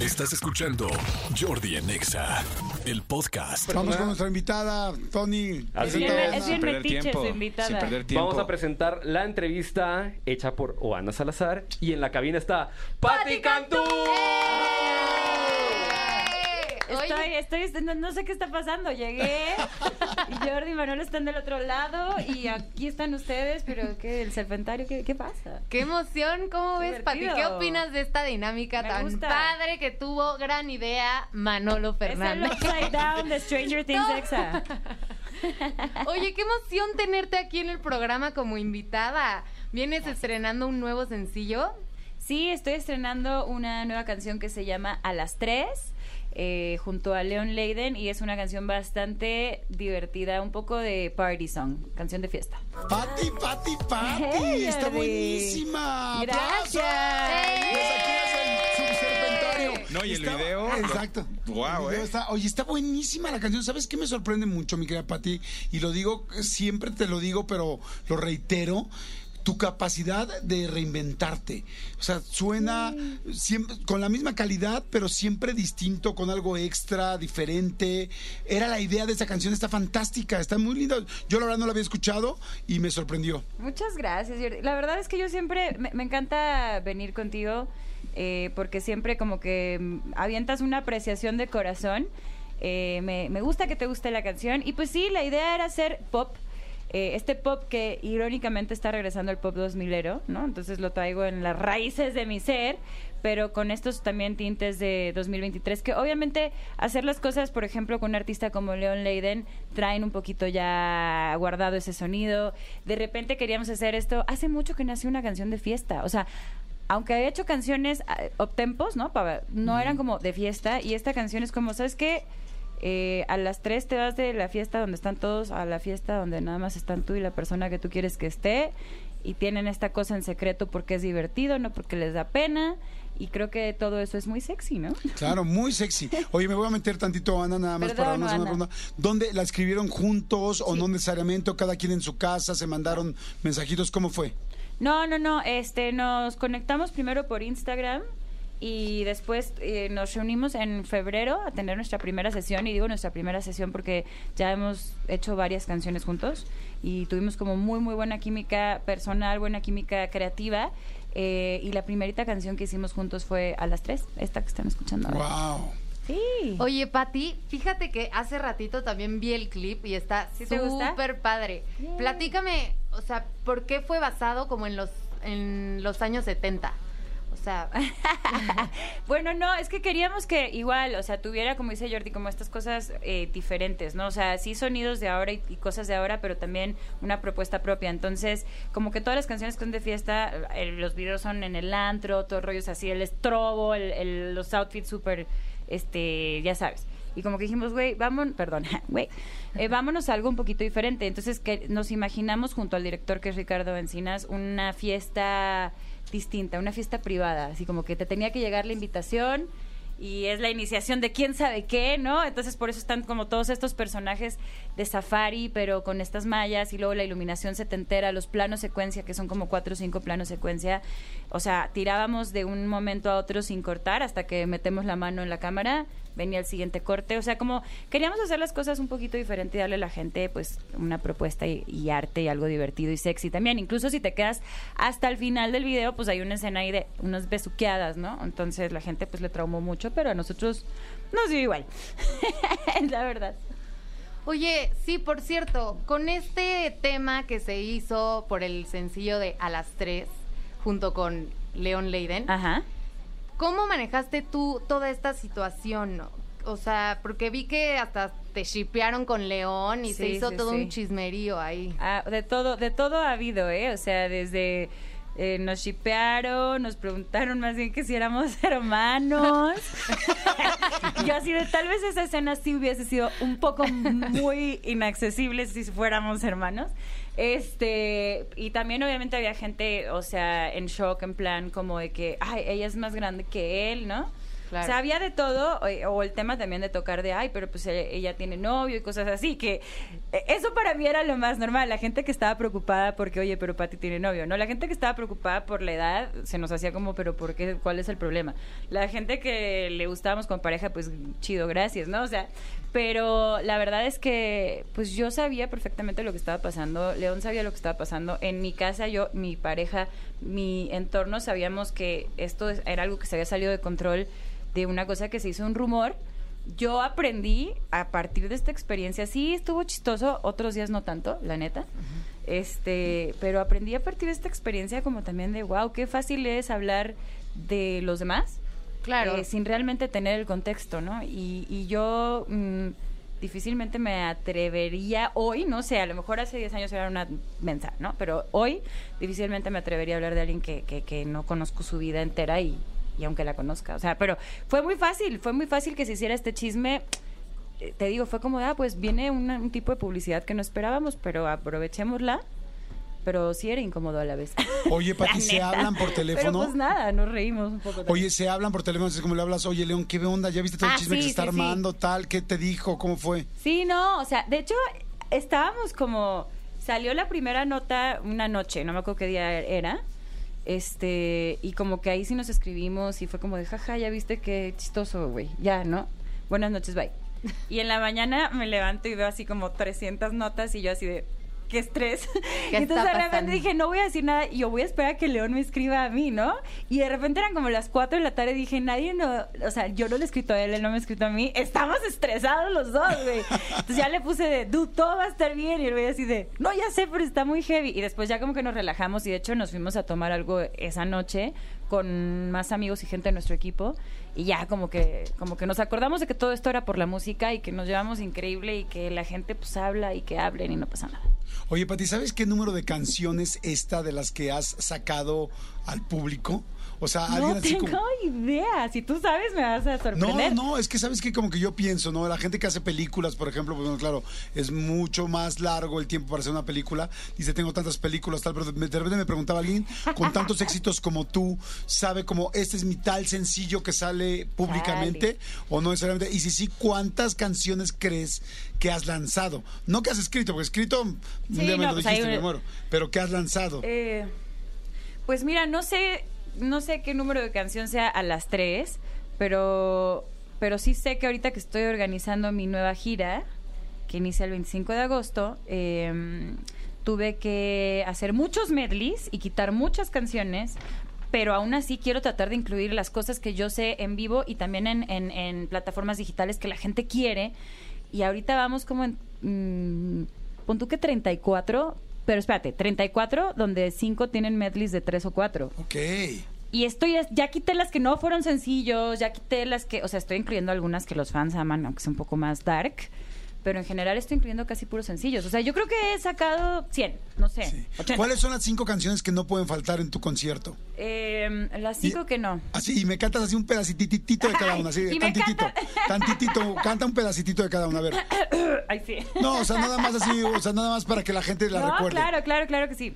Estás escuchando Jordi en Exa, el podcast. Vamos con nuestra invitada, Tony. Así Presenta es. bien Ana. perder metiche tiempo, su invitada. sin perder tiempo. Vamos a presentar la entrevista hecha por Oana Salazar y en la cabina está Patti Cantú. Estoy, estoy, no, no sé qué está pasando. Llegué y Jordi y Manuel están del otro lado y aquí están ustedes, pero ¿qué? ¿El serpentario? ¿Qué, qué pasa? ¡Qué emoción! ¿Cómo ves, Pati? ¿Qué opinas de esta dinámica Me tan gusta. padre que tuvo gran idea Manolo Es el Fernández? upside down de Stranger Things Exa. Oye, qué emoción tenerte aquí en el programa como invitada. ¿Vienes estrenando un nuevo sencillo? Sí, estoy estrenando una nueva canción que se llama A las 3. eh, junto a Leon Leiden y es una canción bastante divertida, un poco de party song, canción de fiesta. Pati, Pati, Pati. Hey, Está Jordi. buenísima. ¡Aplausos! Gracias. Desde aquí es el subserpentario. No, y el Está- video, Exacto. Video eh. está- oye, está buenísima la canción. ¿Sabes qué me sorprende mucho, mi querida Pati? Y lo digo, siempre te lo digo, pero lo reitero. Tu capacidad de reinventarte. O sea, suena siempre con la misma calidad, pero siempre distinto, con algo extra, diferente. Era la idea de esa canción, está fantástica, está muy linda. Yo la verdad no la había escuchado y me sorprendió. Muchas gracias, Jordi. La verdad es que yo siempre, me, me encanta venir contigo eh, porque siempre como que mm, avientas una apreciación de corazón. Eh, me, me gusta que te guste la canción y pues sí, la idea era hacer pop. Eh, este pop que irónicamente está regresando al pop 2000ero, ¿no? Entonces lo traigo en las raíces de mi ser, pero con estos también tintes de 2023, que obviamente hacer las cosas, por ejemplo, con un artista como Leon Leiden, traen un poquito ya guardado ese sonido. De repente queríamos hacer esto. Hace mucho que nació una canción de fiesta. O sea, aunque había hecho canciones ah, uptempos, ¿no? No eran como de fiesta. Y esta canción es como, ¿sabes qué? Eh, a las 3 te vas de la fiesta donde están todos a la fiesta donde nada más están tú y la persona que tú quieres que esté y tienen esta cosa en secreto porque es divertido, no porque les da pena y creo que todo eso es muy sexy, ¿no? Claro, muy sexy. Oye, me voy a meter tantito, Ana, nada más para Perdón, una pregunta. ¿Dónde la escribieron juntos o no necesariamente? ¿O cada quien en su casa? ¿Se mandaron mensajitos? ¿Cómo fue? No, no, no, este, nos conectamos primero por Instagram y después eh, nos reunimos en febrero a tener nuestra primera sesión y digo nuestra primera sesión porque ya hemos hecho varias canciones juntos y tuvimos como muy muy buena química personal, buena química creativa eh, y la primerita canción que hicimos juntos fue a las tres, esta que están escuchando ahora. ¡Wow! Sí. Oye, Pati, fíjate que hace ratito también vi el clip y está súper padre. Platícame, o sea, ¿por qué fue basado como en los, en los años 70? O sea, bueno, no, es que queríamos que igual, o sea, tuviera, como dice Jordi, como estas cosas eh, diferentes, ¿no? O sea, sí sonidos de ahora y, cosas de ahora, pero también una propuesta propia. Entonces, como que todas las canciones que son de fiesta, eh, los videos son en el antro, todo rollos así, el estrobo, el, el- los outfits súper, este, ya sabes. Y como que dijimos, güey, vamos, perdón, güey, eh, vámonos a algo un poquito diferente. Entonces, que nos imaginamos junto al director, que es Ricardo Encinas, una fiesta distinta, una fiesta privada, así como que te tenía que llegar la invitación y es la iniciación de quién sabe qué, ¿no? Entonces por eso están como todos estos personajes de safari, pero con estas mallas y luego la iluminación setentera, los planos secuencia, que son como cuatro o cinco planos secuencia. O sea, tirábamos de un momento a otro sin cortar hasta que metemos la mano en la cámara, venía el siguiente corte. O sea, como queríamos hacer las cosas un poquito diferente y darle a la gente pues una propuesta y, y arte y algo divertido y sexy también. Incluso si te quedas hasta el final del video, pues hay una escena ahí de unas besuqueadas, ¿no? Entonces la gente pues le traumó mucho, pero a nosotros nos dio igual. la verdad. Oye, sí, por cierto, con este tema que se hizo por el sencillo de A las 3, junto con Leon Leiden, Ajá. ¿cómo manejaste tú toda esta situación? O sea, porque vi que hasta te shipearon con León y se hizo sí, todo sí. un chismerío ahí. Ah, de todo, de todo ha habido, ¿eh? O sea, desde eh, nos shipearon, nos preguntaron más bien que si éramos hermanos. Yo así de tal vez esa escena sí hubiese sido un poco muy inaccesible si fuéramos hermanos. Este, y también obviamente había gente, o sea, en shock, en plan como de que, ay, ella es más grande que él, ¿no? Claro. De todo, eh, o el tema también de tocar de, ay, pero pues ella tiene novio y cosas así, que eh, eso para mí era lo más normal. La gente que estaba preocupada porque, oye, pero Pati tiene novio, ¿no? La gente que estaba preocupada por la edad se nos hacía como, pero ¿por qué? ¿Cuál es el problema? La gente que le gustábamos con pareja, pues chido, gracias, ¿no? O sea, pero la verdad es que, pues yo sabía perfectamente lo que estaba pasando, León sabía lo que estaba pasando. En mi casa, yo, mi pareja, mi entorno, sabíamos que esto era algo que se había salido de control de una cosa que se hizo un rumor. Yo aprendí a partir de esta experiencia, sí estuvo chistoso, otros días no tanto, la neta. Este, pero aprendí a partir de esta experiencia como también de wow, qué fácil es hablar de los demás. Claro. eh, sin realmente tener el contexto, ¿no? Y, y yo mm, difícilmente me atrevería hoy, no sé, a lo mejor hace 10 años era una mensa, ¿no? Pero hoy difícilmente me atrevería a hablar de alguien que, que, que no conozco su vida entera y, y aunque la conozca. O sea, pero fue muy fácil, fue muy fácil que se hiciera este chisme. Eh, Te digo, fue como, ah, pues viene una- un tipo de publicidad que no esperábamos, pero aprovechémosla. Pero sí era incómodo a la vez. Oye, Pati, ¿se hablan por teléfono? Pero pues nada, nos reímos un poco. también. Oye, se hablan por teléfono, es como le hablas, oye, León, ¿qué onda? ¿Ya viste todo el Ah, chisme que se está sí, sí. armando, tal? ¿Qué te dijo? ¿Cómo fue? Sí, no, o sea, de hecho, estábamos como. Salió la primera nota una noche, no me acuerdo qué día era. Este, y como que ahí sí nos escribimos y fue como de jaja, ya viste qué chistoso, güey. Ya, ¿no? Buenas noches, bye. Y en la mañana me levanto y veo así como 300 notas y yo así de. Qué estrés. ¿Qué Y Entonces de repente pasando? dije, no voy a decir nada y yo voy a esperar a que León me escriba a mí, ¿no? Y de repente eran como las 4 de la tarde y dije, nadie no, o sea, yo no le he escrito a él, él no me ha escrito a mí. Estamos estresados los dos, güey. Entonces ya le puse de, dude, todo va a estar bien. Y el güey así de, no, ya sé, pero está muy heavy. Y después ya como que nos relajamos y de hecho nos fuimos a tomar algo esa noche con más amigos y gente de nuestro equipo. Y ya como que, como que nos acordamos de que todo esto era por la música y que nos llevamos increíble y que la gente pues habla y que hablen y no pasa nada. Oye, Pati, ¿sabes qué número de canciones esta de las que has sacado al público? O sea, alguien No así tengo como... idea. Si tú sabes, me vas a No, sorprender. no, es que sabes que como que yo pienso, ¿no? La gente que hace películas, por ejemplo, pues bueno, claro, es mucho más largo el tiempo para hacer una película. Dice, tengo tantas películas, tal, pero de repente me preguntaba alguien con tantos éxitos como tú, ¿sabe como este es mi tal sencillo que sale públicamente o no necesariamente? Y si sí, ¿cuántas canciones crees que has lanzado? No que has escrito, porque escrito, un Sí, día me no, lo pues dijiste, ahí- me muero, pero que has lanzado. Eh, pues mira, no sé, no sé qué número de canción sea a las tres, pero, pero sí sé que ahorita que estoy organizando mi nueva gira, que inicia el 25 de agosto, eh, tuve que hacer muchos medleys y quitar muchas canciones. Pero aún así quiero tratar de incluir las cosas que yo sé en vivo y también en, en- en plataformas digitales que la gente quiere. Y ahorita vamos como en... mm, pon tú que 34, pero espérate, 34 donde 5 tienen medleys de 3 o 4. Ok. Y estoy, ya quité las que no fueron sencillos, ya quité las que, o sea, estoy incluyendo algunas que los fans aman, aunque sea un poco más dark. Pero en general estoy incluyendo casi puros sencillos. O sea, yo creo que he sacado 100, no sé. Sí. 80. ¿Cuáles son las cinco canciones que no pueden faltar en tu concierto? Eh, las 5 Y- que no. Así, y me cantas así un pedacitito de cada una, así, tantitito, canta- tantitito, canta un pedacitito de cada una, a ver. Ay, sí. No, o sea, nada más así, o sea, nada más para que la gente la no, recuerde. claro, claro, claro que sí.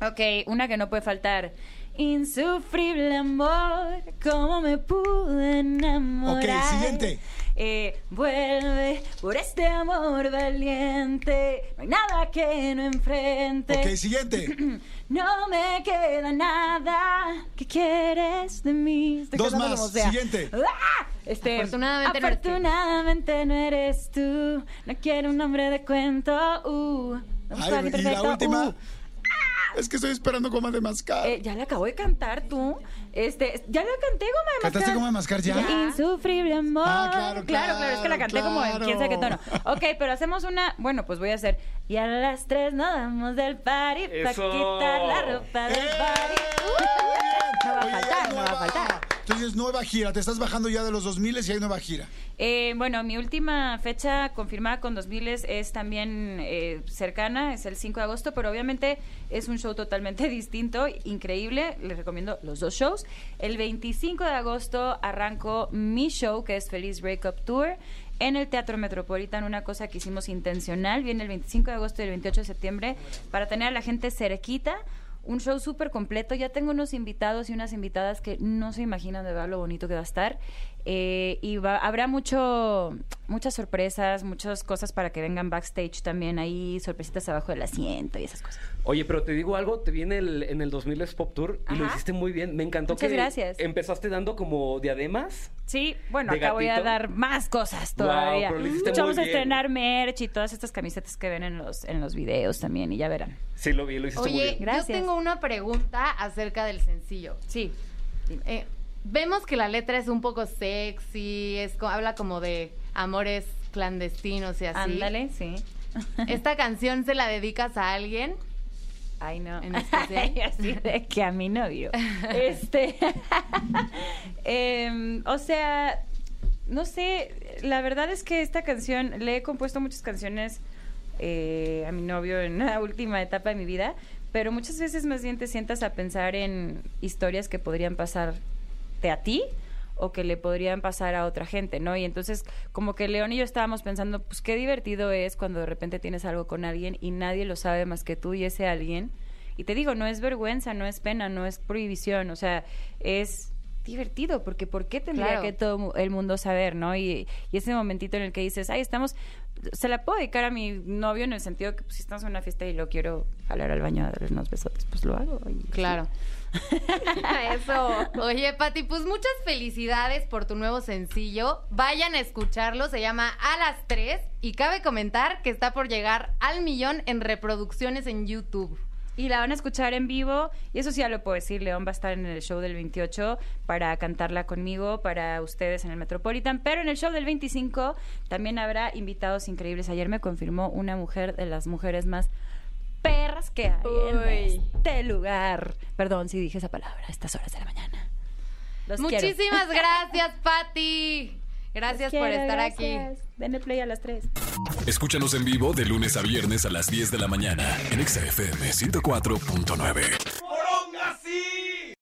Ok, una que no puede faltar. Insufrible amor, cómo me pude enamorar. Ok, siguiente. Eh, vuelve por este amor valiente, no hay nada que no enfrente. Ok, siguiente. No me queda nada. ¿Qué quieres de mí? Estoy Dos más, como sea. siguiente. ¡Ah! Este, Afortunadamente no eres tú. no eres tú. No quiero un hombre de cuento. Uh, no Ay, la última. uh. Es que estoy esperando goma de mascar. Eh, ya la acabo de cantar tú. Este, ya la canté goma de mascar. ¿Cantaste Goma de mascar ya? Insufrible amor. Ah, claro, claro, Es que la canté como en claro. quién sabe qué tono. Ok, pero hacemos una. Bueno, pues voy a hacer. Y a las tres nos damos del party para quitar la ropa del ¡Eh! party. Bien. No va a faltar, no va a faltar. Entonces, nueva gira. Te estás bajando ya de los 2000 y hay nueva gira. Eh, bueno, mi última fecha confirmada con 2000 es también eh, cercana, es el 5 de agosto, pero obviamente es un show totalmente distinto, increíble. Les recomiendo los dos shows. El 25 de agosto arranco mi show, que es Feliz Breakup Tour. En el Teatro Metropolitan, una cosa que hicimos intencional, viene el 25 de agosto y el 28 de septiembre, para tener a la gente cerquita, un show súper completo. Ya tengo unos invitados y unas invitadas que no se imaginan de verdad lo bonito que va a estar. Eh, y va- habrá mucho, muchas sorpresas, muchas cosas para que vengan backstage también. Ahí sorpresitas abajo del asiento y esas cosas. Oye, pero te digo algo, te vi en el, en el 2000 es Pop Tour y lo hiciste muy bien. Me encantó Muchas que gracias. empezaste dando como diademas. Sí, bueno, ¿De acá voy a dar más cosas todavía. Mucho vamos a estrenar merch y todas estas camisetas que ven en los, en los videos también y ya verán. Sí, lo vi, lo hiciste muy bien. Gracias. yo tengo una pregunta acerca del sencillo. Sí. Eh, vemos que la letra es un poco sexy, es, co- habla como de amores clandestinos y así. Ándale, sí. ¿Esta canción se la dedicas a alguien? Ay, no. ¿En especial? Así de que a mi novio. este. Em, o sea, no sé. La verdad es que esta canción, le he compuesto muchas canciones eh, a mi novio en la última etapa de mi vida, pero muchas veces más bien te sientas a pensar en historias que podrían pasarte a ti o que le podrían pasar a otra gente, ¿no? Y entonces, como que León y yo estábamos pensando, pues qué divertido es cuando de repente tienes algo con alguien y nadie lo sabe más que tú y ese alguien. Y te digo, no es vergüenza, no es pena, no es prohibición, o sea, es divertido, porque ¿por qué tendría Claro. que todo el mundo saber, no? Y, y ese momentito en el que dices, ay, estamos, se la puedo dedicar a mi novio en el sentido que pues, si estamos en una fiesta y lo quiero jalar al baño a darle unos besotes, pues lo hago. y- Claro. Eso. Oye, Pati, pues muchas felicidades por tu nuevo sencillo. Vayan a escucharlo, se llama A las 3 y cabe comentar que está por llegar al millón en reproducciones en YouTube. Y la van a escuchar en vivo. Y eso sí ya lo puedo decir. León va a estar en el show del 28 para cantarla conmigo, para ustedes en el Metropolitan. Pero en el show del 25 también habrá invitados increíbles. Ayer me confirmó una mujer de las mujeres más que hay en este lugar. Perdón si dije esa palabra a estas horas de la mañana. Los quiero. Muchísimas gracias, Pati. Gracias por estar gracias. Denle play a las 3. Escúchanos en vivo de lunes a viernes a las 10 de la mañana en Exa FM 104.9.